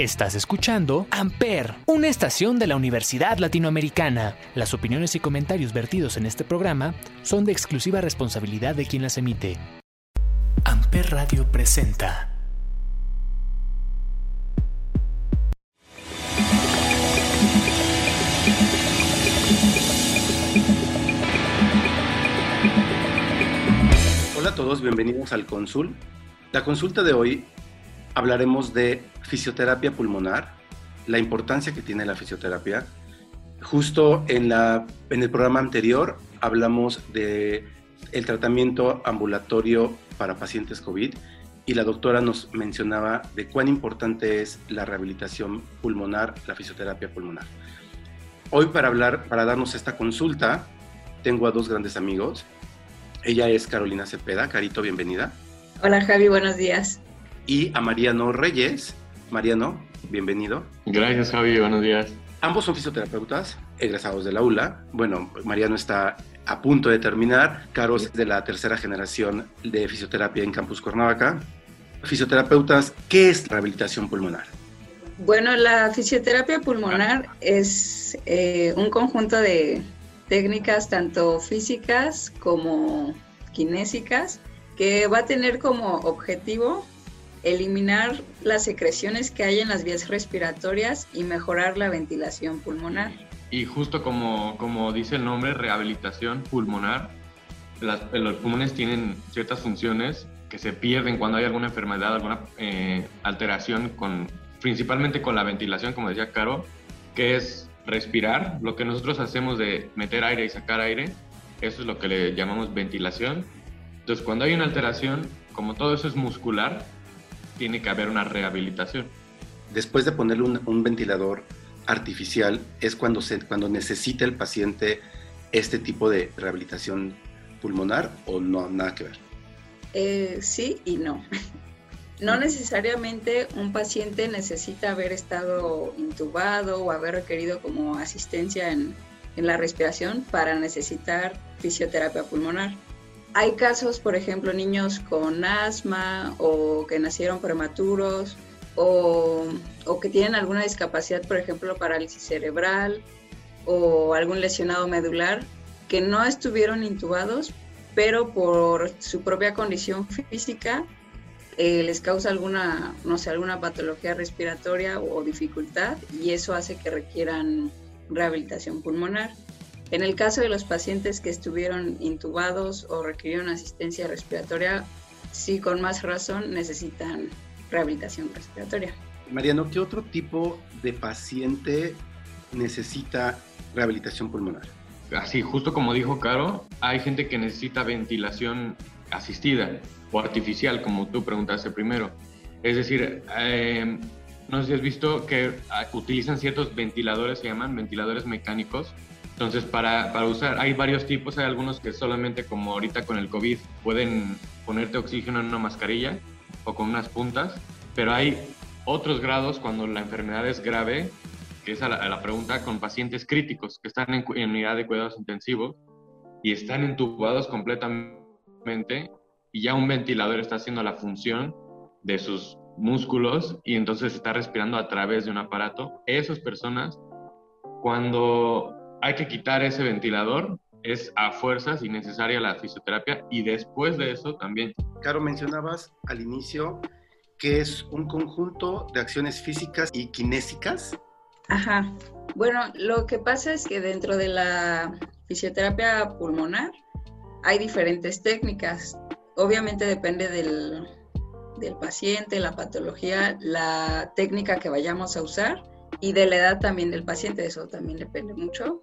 Estás escuchando Amper, una estación de la Universidad Latinoamericana. Las opiniones y comentarios vertidos en este programa son de exclusiva responsabilidad de quien las emite. Amper Radio presenta. Hola a todos, bienvenidos al Consul. La consulta de hoy hablaremos de fisioterapia pulmonar, la importancia que tiene la fisioterapia. Justo en, la, en el programa anterior hablamos de el tratamiento ambulatorio para pacientes COVID y la doctora nos mencionaba de cuán importante es la rehabilitación pulmonar, la fisioterapia pulmonar. Hoy para hablar, para darnos esta consulta, tengo a dos grandes amigos. Ella es Carolina Cepeda. Carito, bienvenida. Hola Javi, buenos días y a Mariano Reyes. Mariano, bienvenido. Gracias, Javi, buenos días. Ambos son fisioterapeutas, egresados de la ULA. Bueno, Mariano está a punto de terminar. Caro es de la tercera generación de fisioterapia en Campus Cuernavaca. Fisioterapeutas, ¿qué es rehabilitación pulmonar? Bueno, la fisioterapia pulmonar es eh, un conjunto de técnicas tanto físicas como kinésicas que va a tener como objetivo eliminar las secreciones que hay en las vías respiratorias y mejorar la ventilación pulmonar. Y justo como, como dice el nombre, rehabilitación pulmonar, los pulmones tienen ciertas funciones que se pierden cuando hay alguna enfermedad, alguna eh, alteración, con, principalmente con la ventilación, como decía Caro, que es respirar, lo que nosotros hacemos de meter aire y sacar aire, eso es lo que le llamamos ventilación. Entonces, cuando hay una alteración, como todo eso es muscular, tiene que haber una rehabilitación. Después de ponerle un, ventilador artificial es cuando, se, cuando necesita el paciente este tipo de rehabilitación pulmonar o no, nada que ver. Eh, sí y no. No necesariamente un paciente necesita haber estado intubado o haber requerido como asistencia en, en la respiración para necesitar fisioterapia pulmonar. Hay casos, por ejemplo, niños con asma o que nacieron prematuros o, que tienen alguna discapacidad, por ejemplo, parálisis cerebral o algún lesionado medular, que no estuvieron intubados, pero por su propia condición física eh, les causa alguna, no sé, alguna patología respiratoria o dificultad y eso hace que requieran rehabilitación pulmonar. En el caso de los pacientes que estuvieron intubados o requirieron asistencia respiratoria, sí con más razón necesitan rehabilitación respiratoria. Mariano, ¿qué otro tipo de paciente necesita rehabilitación pulmonar? Así, justo como dijo Caro, hay gente que necesita ventilación asistida o artificial, como tú preguntaste primero. Es decir, eh, no sé si has visto que utilizan ciertos ventiladores, se llaman ventiladores mecánicos, entonces, para, para, usar, hay varios tipos, hay algunos que solamente como ahorita con el COVID pueden ponerte oxígeno en una mascarilla o con unas puntas, pero hay otros grados cuando la enfermedad es grave, que es a la, pregunta con pacientes críticos que están en, en, unidad de cuidados intensivos y están entubados completamente y ya un ventilador está haciendo la función de sus músculos y entonces está respirando a través de un aparato. Esas personas, cuando hay que quitar ese ventilador, es a fuerzas innecesaria la fisioterapia y después de eso también. Caro, mencionabas al inicio que es un conjunto de acciones físicas y kinésicas. Ajá. Bueno, lo que pasa es que dentro de la fisioterapia pulmonar hay diferentes técnicas. Obviamente depende del, del paciente, la patología, la técnica que vayamos a usar y de la edad también del paciente, eso también depende mucho.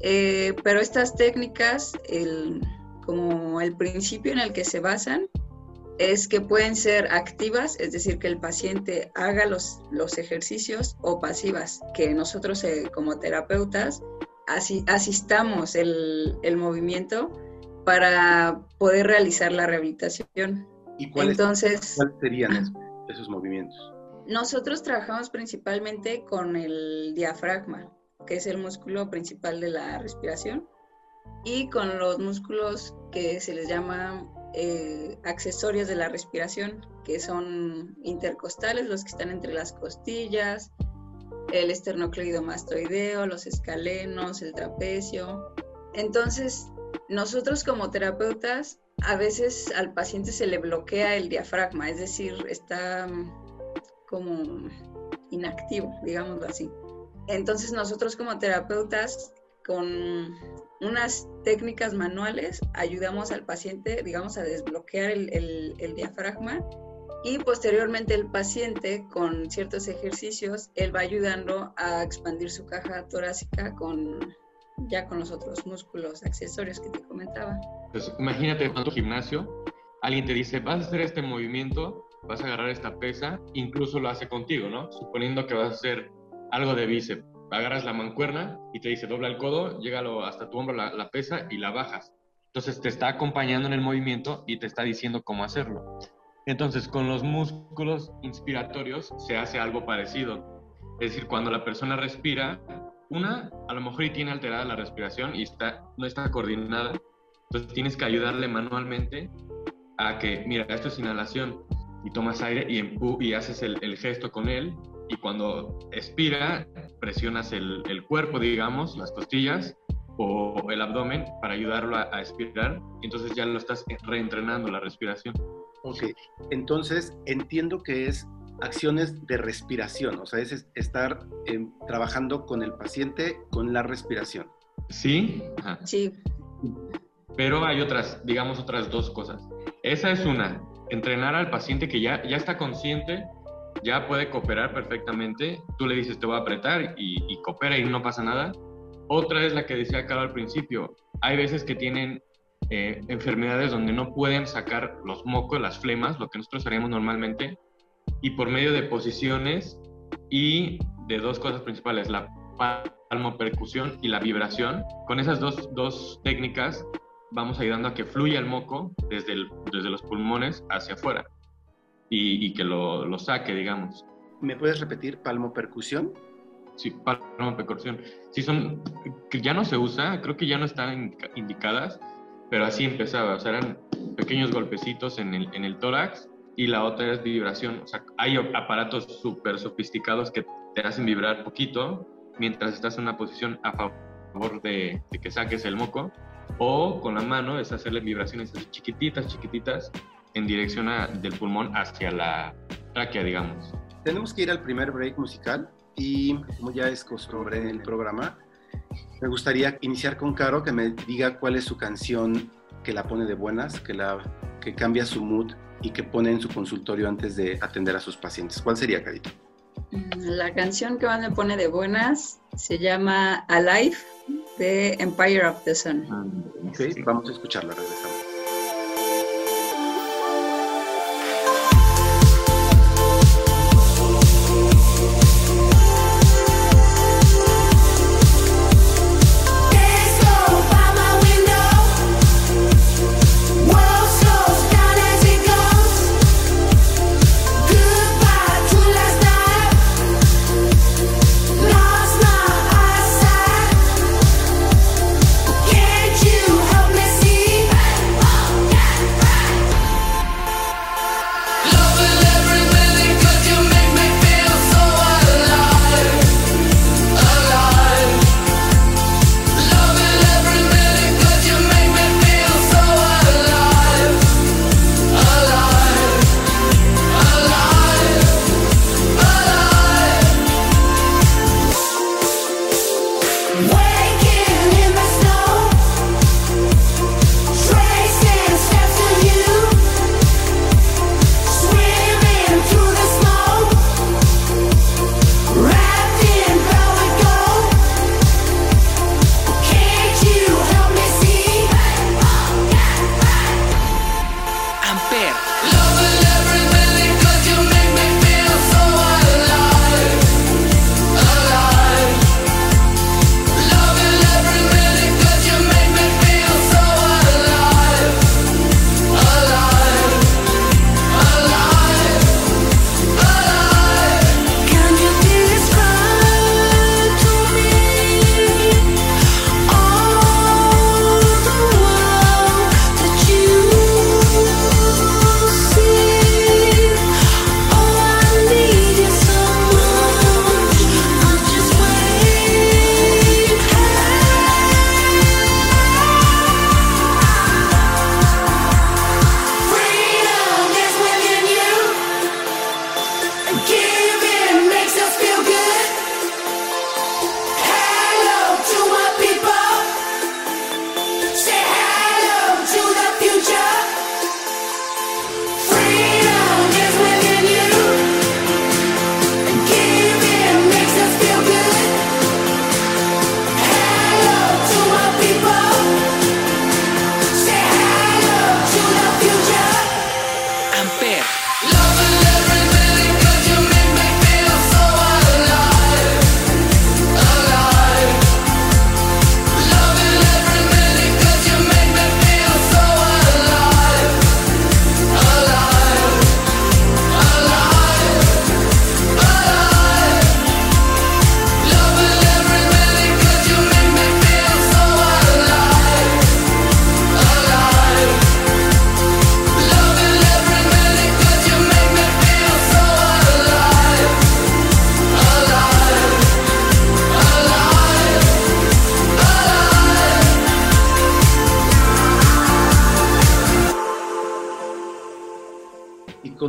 Eh, pero estas técnicas, como el principio en el que se basan, es que pueden ser activas, es decir, que el paciente haga los, los ejercicios, o pasivas, que nosotros eh, como terapeutas asistamos el, el, movimiento para poder realizar la rehabilitación. ¿Y cuáles, serían esos movimientos? Nosotros trabajamos principalmente con el diafragma que es el músculo principal de la respiración, y con los músculos que se les llama eh, accesorios de la respiración, que son intercostales, los que están entre las costillas, el esternocleidomastoideo, los escalenos, el trapecio. Entonces, nosotros como terapeutas, a veces al paciente se le bloquea el diafragma, es decir, está como inactivo, digámoslo así. Entonces nosotros como terapeutas con unas técnicas manuales ayudamos al paciente, digamos, a desbloquear el, diafragma y posteriormente el paciente con ciertos ejercicios, él va ayudando a expandir su caja torácica con ya con los otros músculos accesorios que te comentaba. Pues imagínate tu gimnasio, alguien te dice, vas a hacer este movimiento, vas a agarrar esta pesa, incluso lo hace contigo, ¿no? Suponiendo que vas a hacer algo de bíceps agarras la mancuerna y te dice dobla el codo, llégalo hasta tu hombro la, pesa y la bajas. Entonces te está acompañando en el movimiento y te está diciendo cómo hacerlo. Entonces con los músculos inspiratorios se hace algo parecido. Es decir, cuando la persona respira, una a lo mejor y tiene alterada la respiración y está, no está coordinada, entonces tienes que ayudarle manualmente a que, mira, esto es inhalación y tomas aire y, y haces el gesto con él y cuando expira, presionas el, el, cuerpo, digamos, las costillas o el abdomen para ayudarlo a, expirar. Y entonces ya lo estás reentrenando la respiración. Ok, entonces entiendo que es acciones de respiración, o sea, es estar em, trabajando con el paciente con la respiración. Sí. Sí. Pero hay otras, digamos, otras dos cosas. Esa es una, entrenar al paciente que ya, ya está consciente ya puede cooperar perfectamente. Tú le dices, te voy a apretar y, coopera y no pasa nada. Otra es la que decía Carlos al principio. Hay veces que tienen eh, enfermedades donde no pueden sacar los mocos, las flemas, lo que nosotros haríamos normalmente, y por medio de posiciones y de dos cosas principales, la palmopercusión y la vibración. Con esas dos, dos técnicas vamos ayudando a que fluya el moco desde, desde los pulmones hacia afuera y, que lo, lo, saque, digamos. ¿Me puedes repetir palmopercusión? Sí, palmopercusión. Sí, son, que ya no se usa, creo que ya no están indicadas, pero así empezaba, o sea, eran pequeños golpecitos en el, en el tórax y la otra es vibración, o sea, hay aparatos súper sofisticados que te hacen vibrar poquito mientras estás en una posición a favor de, de que saques el moco, o con la mano es hacerle vibraciones así chiquititas, chiquititas, en dirección del pulmón hacia la tráquea, digamos. Tenemos que ir al primer break musical y como ya es costumbre en el programa, me gustaría iniciar con Caro que me diga cuál es su canción que la pone de buenas, que, la, que cambia su mood y que pone en su consultorio antes de atender a sus pacientes. ¿Cuál sería, Carito? La canción que más me pone de buenas se llama Alive de Empire of the Sun. Ok, vamos a escucharla, regresamos. again.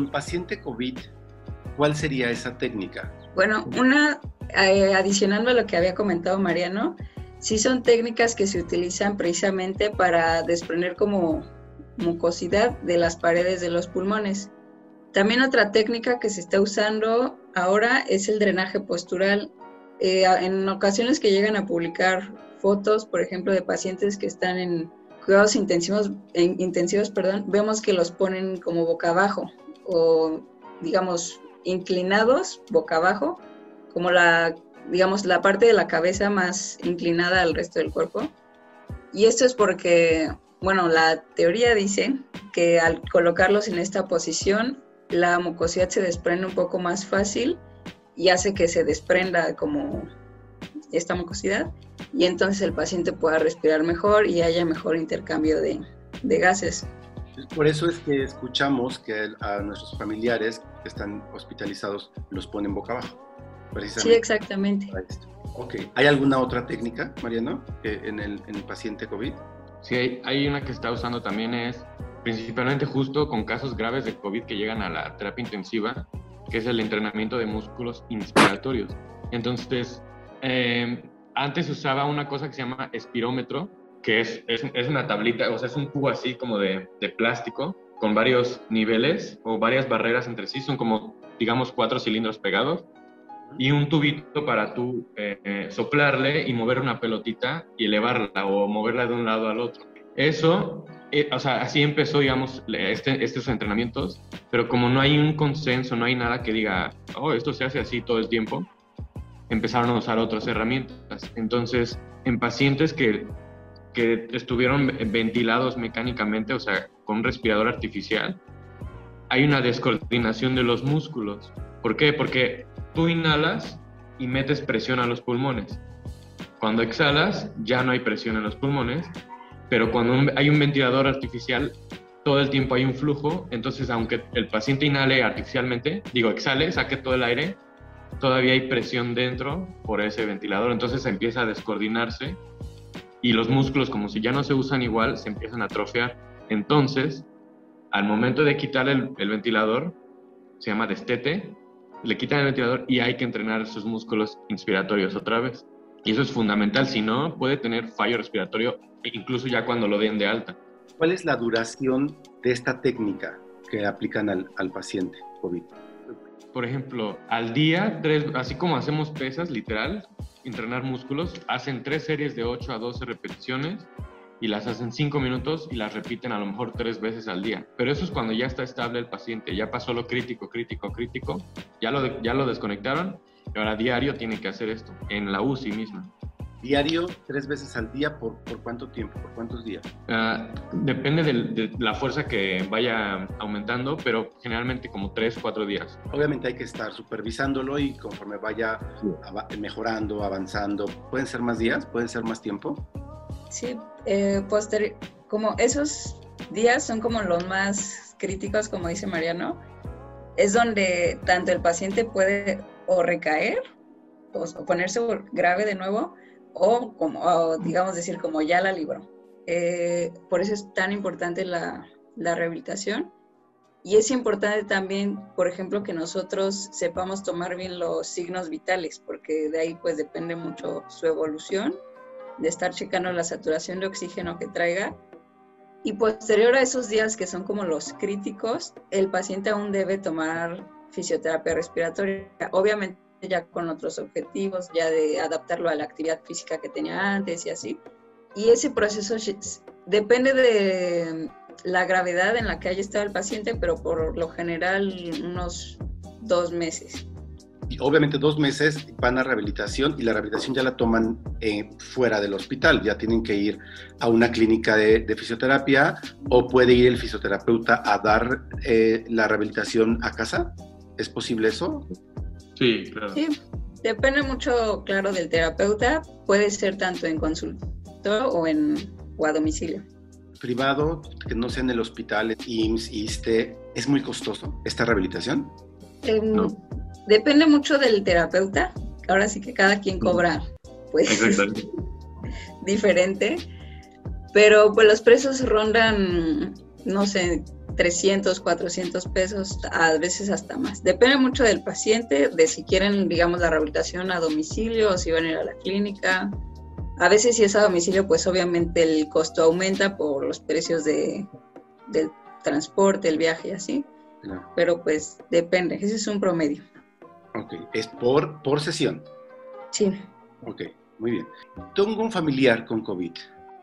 En paciente COVID, ¿cuál sería esa técnica? Bueno, una, eh, adicionando a lo que había comentado Mariano, sí son técnicas que se utilizan precisamente para desprender como mucosidad de las paredes de los pulmones. También otra técnica que se está usando ahora es el drenaje postural. Eh, en ocasiones que llegan a publicar fotos, por ejemplo, de pacientes que están en cuidados intensivos, en, intensivos perdón, vemos que los ponen como boca abajo o, digamos, inclinados boca abajo, como la, digamos, la parte de la cabeza más inclinada al resto del cuerpo. Y esto es porque, bueno, la teoría dice que al colocarlos en esta posición, la mucosidad se desprende un poco más fácil y hace que se desprenda como esta mucosidad y entonces el paciente pueda respirar mejor y haya mejor intercambio de, gases. Por eso es que escuchamos que a nuestros familiares que están hospitalizados los ponen boca abajo. Sí, exactamente. Ok. ¿Hay alguna otra técnica, Mariano, en el, en el paciente COVID? Sí, hay, hay, una que está usando también es principalmente justo con casos graves de COVID que llegan a la terapia intensiva, que es el entrenamiento de músculos inspiratorios. Entonces, eh, antes usaba una cosa que se llama espirómetro, que es, es, es una tablita, o sea, es un cubo así como de, de, plástico con varios niveles o varias barreras entre sí, son como, digamos, cuatro cilindros pegados y un tubito para tú eh, soplarle y mover una pelotita y elevarla o moverla de un lado al otro. Eso, eh, o sea, así empezó, digamos, este, estos entrenamientos, pero como no hay un consenso, no hay nada que diga, oh, esto se hace así todo el tiempo, empezaron a usar otras herramientas. Entonces, en pacientes que, que estuvieron ventilados mecánicamente, o sea, con un respirador artificial, hay una descoordinación de los músculos. ¿Por qué? Porque tú inhalas y metes presión a los pulmones. Cuando exhalas, ya no hay presión en los pulmones, pero cuando hay un ventilador artificial, todo el tiempo hay un flujo, entonces aunque el paciente inhale artificialmente, digo, exhale, saque todo el aire, todavía hay presión dentro por ese ventilador, entonces empieza a descoordinarse y los músculos, como si ya no se usan igual, se empiezan a atrofiar. Entonces, al momento de quitar el, ventilador, se llama destete, le quitan el ventilador y hay que entrenar sus músculos inspiratorios otra vez. Y eso es fundamental, si no, puede tener fallo respiratorio incluso ya cuando lo den de alta. ¿Cuál es la duración de esta técnica que aplican al, al paciente COVID? por ejemplo, al día, tres, así como hacemos pesas, literal, entrenar músculos, hacen tres series de 8 a 12 repeticiones y las hacen 5 minutos y las repiten a lo mejor tres veces al día. Pero eso es cuando ya está estable el paciente, ya pasó lo crítico, crítico, crítico, ya lo, ya lo desconectaron y ahora diario tiene que hacer esto, en la UCI misma diario, tres veces al día, ¿por, por cuánto tiempo? ¿Por cuántos días? Uh, depende de, de, la fuerza que vaya aumentando, pero generalmente como tres, cuatro días. Obviamente hay que estar supervisándolo y conforme vaya sí. mejorando, avanzando, ¿pueden ser más días? ¿Pueden ser más tiempo? Sí, eh, como esos días son como los más críticos, como dice Mariano, es donde tanto el paciente puede o recaer o, o ponerse grave de nuevo, o, como, digamos decir, como ya la libró. Eh, por eso es tan importante la, la rehabilitación. Y es importante también, por ejemplo, que nosotros sepamos tomar bien los signos vitales, porque de ahí pues depende mucho su evolución, de estar checando la saturación de oxígeno que traiga. Y posterior a esos días que son como los críticos, el paciente aún debe tomar fisioterapia respiratoria. Obviamente ya con otros objetivos, ya de adaptarlo a la actividad física que tenía antes y así. Y ese proceso depende de la gravedad en la que haya estado el paciente, pero por lo general unos dos meses. Y obviamente dos meses van a rehabilitación y la rehabilitación ya la toman eh, fuera del hospital, ya tienen que ir a una clínica de, de fisioterapia o puede ir el fisioterapeuta a dar eh, la rehabilitación a casa. ¿Es posible eso? Sí, claro. Sí, depende mucho, claro, del terapeuta. Puede ser tanto en consultorio o, en, o a domicilio. Privado, que no sea en el hospital, IMSS, ISTE, ¿es muy costoso esta rehabilitación? Eh, no. Depende mucho del terapeuta. Ahora sí que cada quien cobra, pues, diferente. Pero pues los precios rondan, no sé, 300, 400 pesos, a veces hasta más. Depende mucho del paciente, de si quieren, digamos, la rehabilitación a domicilio o si van a ir a la clínica. A veces si es a domicilio, pues obviamente el costo aumenta por los precios de, del transporte, el viaje y así. Pero pues depende, ese es un promedio. Ok, es por, por sesión. Sí. Ok, muy bien. Tengo un familiar con COVID,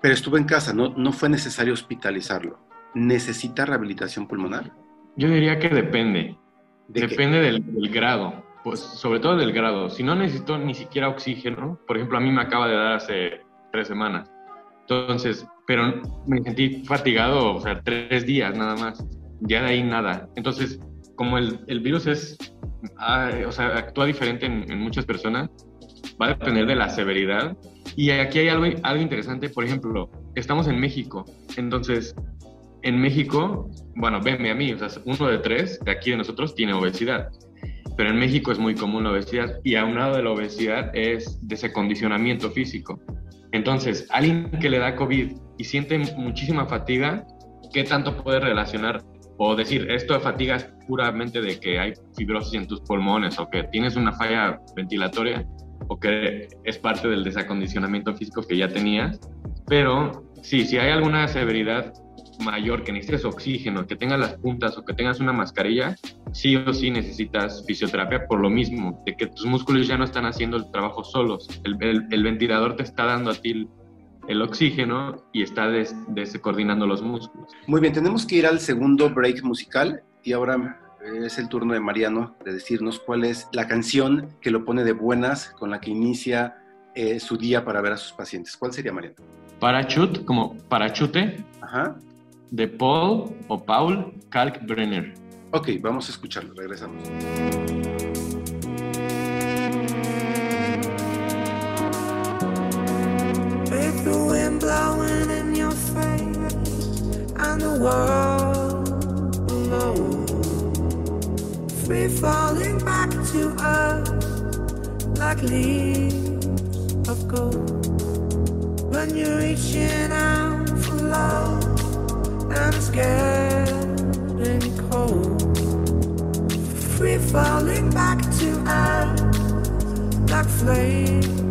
pero estuvo en casa, no, no fue necesario hospitalizarlo. ¿Necesita rehabilitación pulmonar? Yo diría que depende. depende del, grado, pues sobre todo del grado. Si no necesito ni siquiera oxígeno, por ejemplo, a mí me acaba de dar hace tres semanas. Entonces, pero me sentí fatigado, o sea, tres días nada más. Ya de ahí nada. Entonces, como el, el virus es, ah, o sea, actúa diferente en, en, muchas personas, va a depender de la severidad. Y aquí hay algo, algo interesante, por ejemplo, estamos en México, entonces en México, bueno, venme a mí, o sea, uno de tres de aquí de nosotros tiene obesidad. Pero en México es muy común la obesidad y a un lado de la obesidad es de ese condicionamiento físico. Entonces, alguien que le da COVID y siente muchísima fatiga, ¿qué tanto puede relacionar o decir esto de fatiga es puramente de que hay fibrosis en tus pulmones o que tienes una falla ventilatoria o que es parte del desacondicionamiento físico que ya tenías? Pero sí, si hay alguna severidad mayor, que necesites oxígeno, que tengas las puntas o que tengas una mascarilla, sí o sí necesitas fisioterapia por lo mismo, de que tus músculos ya no están haciendo el trabajo solos. El, ventilador te está dando a ti el, oxígeno y está descoordinando los músculos. Muy bien, tenemos que ir al segundo break musical y ahora es el turno de Mariano de decirnos cuál es la canción que lo pone de buenas, con la que inicia eh, su día para ver a sus pacientes. ¿Cuál sería, Mariano? Parachute, como parachute. Ajá de Paul o Paul Kalkbrenner. Ok, vamos a escucharlo, regresamos. With the wind blowing in your face and the world below, free falling back to earth like leaves of gold. When you're reaching out for love. And it's getting cold. Free falling back to earth like flames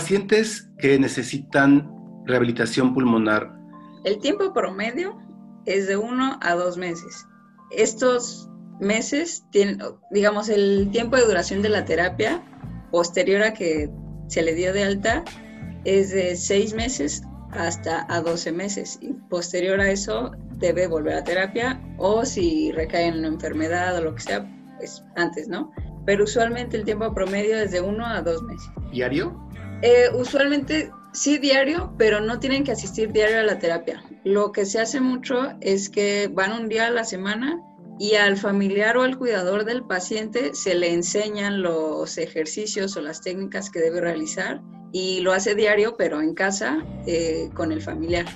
pacientes que necesitan rehabilitación pulmonar. El tiempo promedio es de uno a dos meses. Estos meses tienen, digamos, el tiempo de duración de la terapia posterior a que se le dio de alta es de seis meses hasta a 12 meses y posterior a eso debe volver a terapia o si recae en una enfermedad o lo que sea, pues antes, ¿no? Pero usualmente el tiempo promedio es de uno a dos meses. ¿Diario? Eh, usualmente sí diario, pero no tienen que asistir diario a la terapia. Lo que se hace mucho es que van un día a la semana y al familiar o al cuidador del paciente se le enseñan los ejercicios o las técnicas que debe realizar y lo hace diario, pero en casa eh, con el familiar.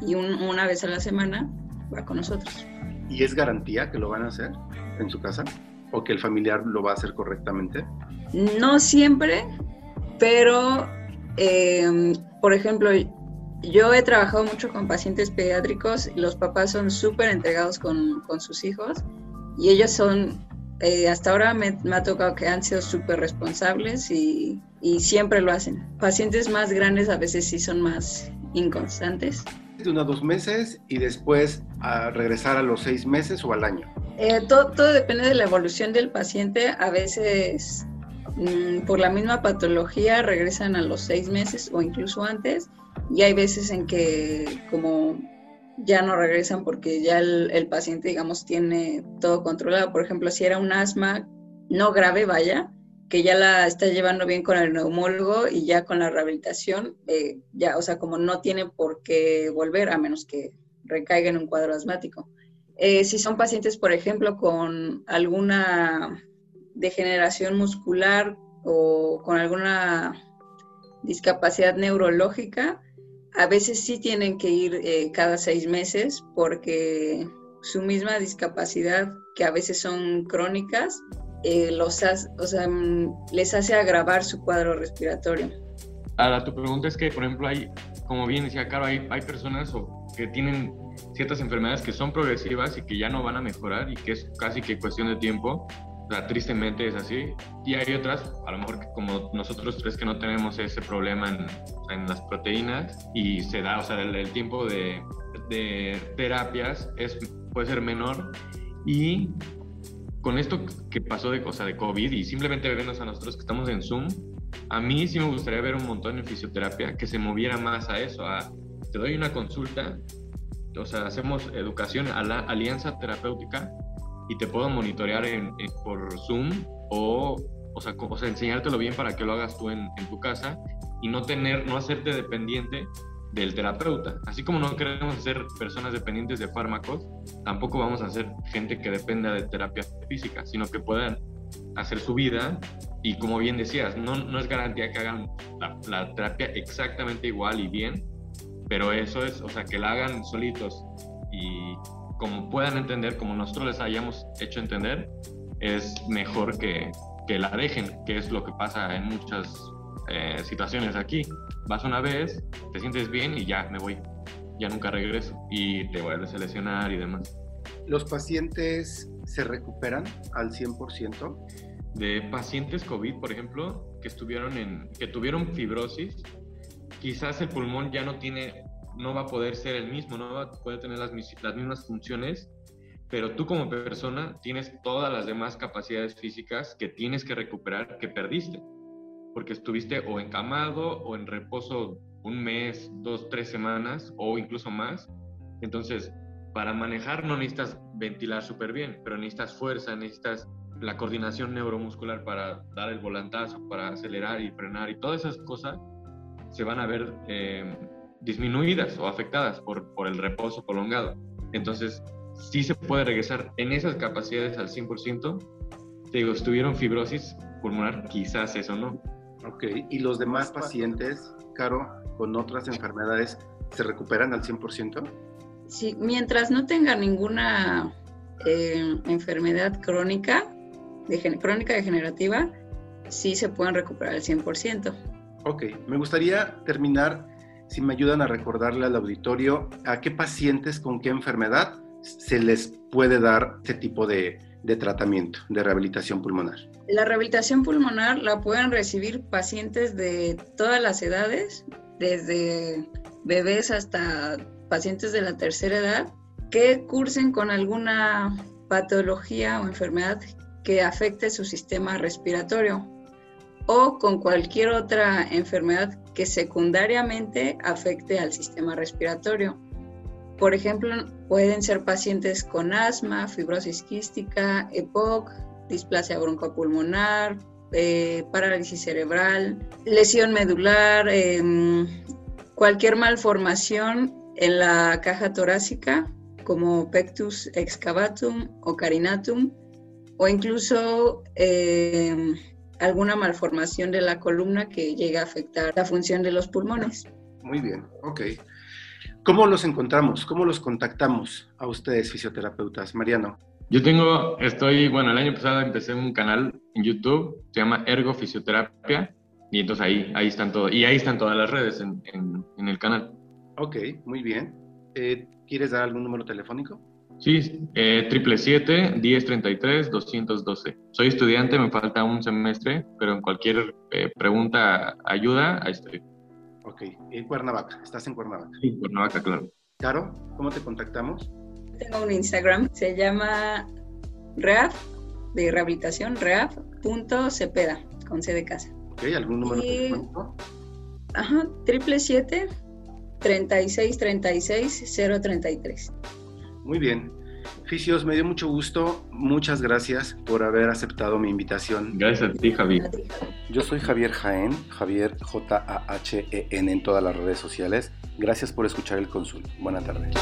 Y una vez a la semana va con nosotros. ¿Y es garantía que lo van a hacer en su casa? ¿O que el familiar lo va a hacer correctamente? No siempre, pero eh, por ejemplo, yo he trabajado mucho con pacientes pediátricos y los papás son súper entregados con, con, sus hijos y ellos son, eh, hasta ahora me, me, ha tocado que han sido súper responsables y, y, siempre lo hacen. Pacientes más grandes a veces sí son más inconstantes. De unos dos meses y después a regresar a los seis meses o al año. Eh, todo, todo depende de la evolución del paciente. A veces por la misma patología regresan a los seis meses o incluso antes y hay veces en que como ya no regresan porque ya el, paciente, digamos, tiene todo controlado. Por ejemplo, si era un asma no grave, vaya, que ya la está llevando bien con el neumólogo y ya con la rehabilitación, eh, ya, o sea, como no tiene por qué volver a menos que recaiga en un cuadro asmático. Eh, si son pacientes, por ejemplo, con alguna degeneración muscular o con alguna discapacidad neurológica, a veces sí tienen que ir eh, cada seis meses porque su misma discapacidad, que a veces son crónicas, eh, los o sea, mm, les hace agravar su cuadro respiratorio. Ahora, tu pregunta es que, por ejemplo, hay, como bien decía Caro, hay, hay personas que tienen ciertas enfermedades que son progresivas y que ya no van a mejorar y que es casi que cuestión de tiempo sea, tristemente es así. Y hay otras, a lo mejor como nosotros tres que no tenemos ese problema en, en las proteínas y se da, o sea, el, tiempo de, de, terapias es, puede ser menor. Y con esto que pasó de cosa de COVID y simplemente vernos a nosotros que estamos en Zoom, a mí sí me gustaría ver un montón en fisioterapia que se moviera más a eso, a te doy una consulta, o sea, hacemos educación a la alianza terapéutica y te puedo monitorear en, por Zoom o, o, sea, o sea, enseñártelo bien para que lo hagas tú en, en, tu casa y no tener, no hacerte dependiente del terapeuta. Así como no queremos ser personas dependientes de fármacos, tampoco vamos a ser gente que dependa de terapia física, sino que puedan hacer su vida y como bien decías, no, no es garantía que hagan la, la terapia exactamente igual y bien, pero eso es, o sea, que la hagan solitos y como puedan entender, como nosotros les hayamos hecho entender, es mejor que, que la dejen, que es lo que pasa en muchas eh, situaciones aquí. Vas una vez, te sientes bien y ya me voy, ya nunca regreso y te vuelves a lesionar y demás. ¿Los pacientes se recuperan al 100%? De pacientes COVID, por ejemplo, que, estuvieron en, que tuvieron fibrosis, quizás el pulmón ya no tiene no va a poder ser el mismo, no va a poder tener las, las mismas funciones, pero tú como persona tienes todas las demás capacidades físicas que tienes que recuperar que perdiste, porque estuviste o encamado o en reposo un mes, dos, tres semanas o incluso más. Entonces, para manejar no necesitas ventilar súper bien, pero necesitas fuerza, necesitas la coordinación neuromuscular para dar el volantazo, para acelerar y frenar y todas esas cosas se van a ver eh, disminuidas o afectadas por, por el reposo prolongado. Entonces, sí se puede regresar en esas capacidades al 100%. Te digo, estuvieron fibrosis pulmonar, quizás eso no. Ok, ¿y los demás pacientes, Caro, con otras enfermedades, se recuperan al 100%? Sí, mientras no tengan ninguna eh, enfermedad crónica, de, crónica degenerativa, sí se pueden recuperar al 100%. Ok, me gustaría terminar si me ayudan a recordarle al auditorio a qué pacientes con qué enfermedad se les puede dar este tipo de de tratamiento, de rehabilitación pulmonar? La rehabilitación pulmonar la pueden recibir pacientes de todas las edades, desde bebés hasta pacientes de la tercera edad, que cursen con alguna patología o enfermedad que afecte su sistema respiratorio o con cualquier otra enfermedad que secundariamente afecte al sistema respiratorio. Por ejemplo, pueden ser pacientes con asma, fibrosis quística, EPOC, displasia broncopulmonar, eh, parálisis cerebral, lesión medular, em, cualquier malformación en la caja torácica como pectus excavatum o carinatum o incluso em, alguna malformación de la columna que llegue a afectar la función de los pulmones. Muy bien, ok. ¿Cómo los encontramos? ¿Cómo los contactamos a ustedes, fisioterapeutas? Mariano. Yo tengo, estoy, bueno, el año pasado empecé un canal en YouTube, se llama Ergo Fisioterapia, y entonces ahí, ahí están todo, y ahí están todas las redes en, en, el canal. Ok, muy bien. Eh, ¿Quieres dar algún número telefónico? Sí, eh, 777-1033-212. Soy estudiante, me falta un semestre, pero en cualquier eh, pregunta, ayuda, ahí estoy. Ok, en Cuernavaca, estás en Cuernavaca. Sí, Cuernavaca, claro. Caro, ¿cómo te contactamos? Tengo un Instagram, se llama REAF, de rehabilitación, REAF.cepeda, con C de casa. Ok, ¿algún número? Y... Ajá, 777 3636 033 muy bien. Fisios, me dio mucho gusto. Muchas gracias por haber aceptado mi invitación. Gracias a ti, Javier. Yo soy Javier Jaén, Javier J-A-H-E-N en todas las redes sociales. Gracias por escuchar el consul. Buenas tardes.